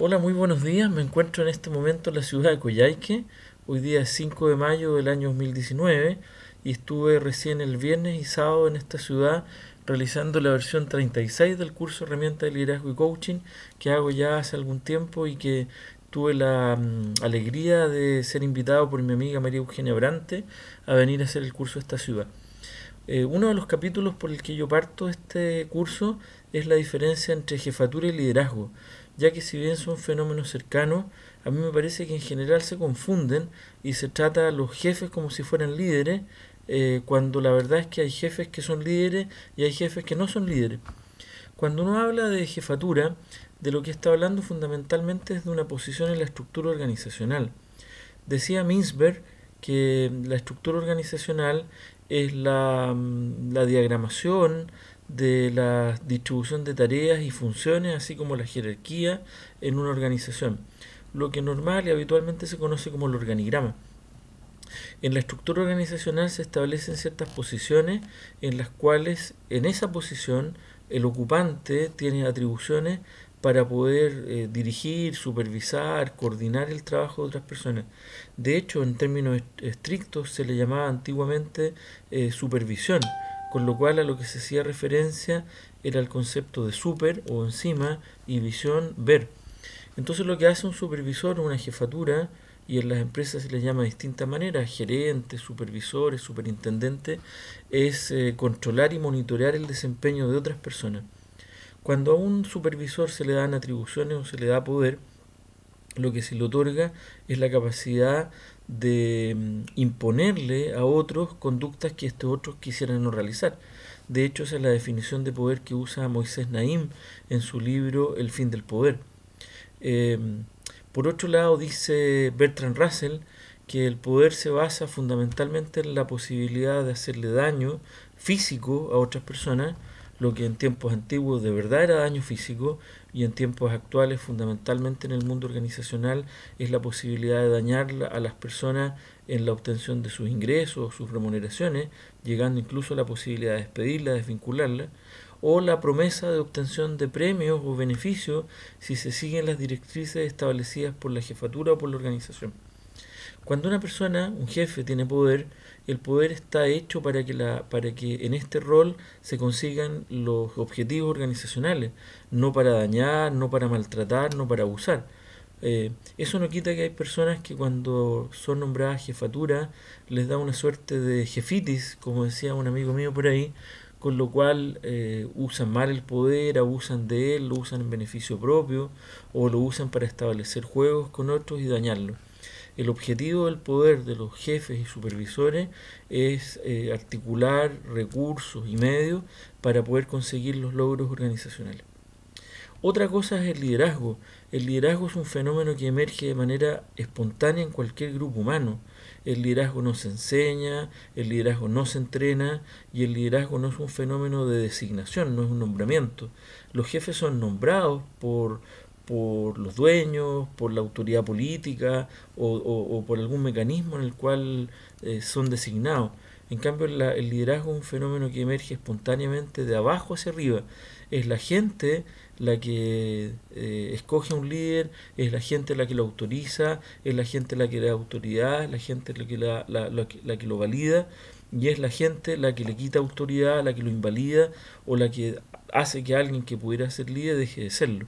Hola, muy buenos días. Me encuentro en este momento en la ciudad de Coyhaique. Hoy día es 5 de mayo del año 2019 y estuve recién el viernes y sábado en esta ciudad realizando la versión 36 del curso Herramienta de Liderazgo y Coaching que hago ya hace algún tiempo y que tuve la mm, alegría de ser invitado por mi amiga María Eugenia Brante a venir a hacer el curso a esta ciudad. Eh, uno de los capítulos por el que yo parto este curso es la diferencia entre jefatura y liderazgo ya que si bien son fenómenos cercanos, a mí me parece que en general se confunden y se trata a los jefes como si fueran líderes, eh, cuando la verdad es que hay jefes que son líderes y hay jefes que no son líderes. Cuando uno habla de jefatura, de lo que está hablando fundamentalmente es de una posición en la estructura organizacional. Decía Minsberg que la estructura organizacional es la, mm, la diagramación, de la distribución de tareas y funciones, así como la jerarquía en una organización, lo que normal y habitualmente se conoce como el organigrama. En la estructura organizacional se establecen ciertas posiciones en las cuales en esa posición el ocupante tiene atribuciones para poder eh, dirigir, supervisar, coordinar el trabajo de otras personas. De hecho, en términos estrictos se le llamaba antiguamente eh, supervisión con lo cual a lo que se hacía referencia era el concepto de super o encima y visión ver. Entonces lo que hace un supervisor o una jefatura, y en las empresas se les llama de distintas maneras, gerentes, supervisores, superintendentes, es eh, controlar y monitorear el desempeño de otras personas. Cuando a un supervisor se le dan atribuciones o se le da poder, lo que se le otorga es la capacidad de mm, imponerle a otros conductas que estos otros quisieran no realizar. De hecho, esa es la definición de poder que usa Moisés Naim en su libro El fin del poder. Em, por otro lado, dice Bertrand Russell que el poder se basa fundamentalmente en la posibilidad de hacerle daño físico a otras personas, lo que en tiempos antiguos de verdad era daño físico y en tiempos actuales fundamentalmente en el mundo organizacional es la posibilidad de dañar a las personas en la obtención de sus ingresos, sus remuneraciones, llegando incluso a la posibilidad de despedirla, desvincularla, o la promesa de obtención de premios o beneficios si se siguen las directrices establecidas por la jefatura o por la organización. Cuando una persona, un jefe, tiene poder, el poder está hecho para que, la, para que en este rol se consigan los objetivos organizacionales, no para dañar, no para maltratar, no para abusar. Eh, eso no quita que hay personas que cuando son nombradas jefatura les da una suerte de jefitis, como decía un amigo mío por ahí, con lo cual eh, usan mal el poder, abusan de él, lo usan en beneficio propio o lo usan para establecer juegos con otros y dañarlo. El objetivo del poder de los jefes y supervisores es eh, articular recursos y medios para poder conseguir los logros organizacionales. Otra cosa es el liderazgo. El liderazgo es un fenómeno que emerge de manera espontánea en cualquier grupo humano. El liderazgo no se enseña, el liderazgo no se entrena y el liderazgo no es un fenómeno de designación, no es un nombramiento. Los jefes son nombrados por, por los dueños, por la autoridad política o, por algún mecanismo en el cual eh, son designados. En cambio, el liderazgo es un fenómeno que emerge espontáneamente de abajo hacia arriba. Es la gente la que eh, escoge a un líder, es la gente la que lo autoriza, es la gente la que le da autoridad, es la gente la que, la, la que lo valida y es la gente la que le quita autoridad, la que lo invalida o la que hace que alguien que pudiera ser líder deje de serlo.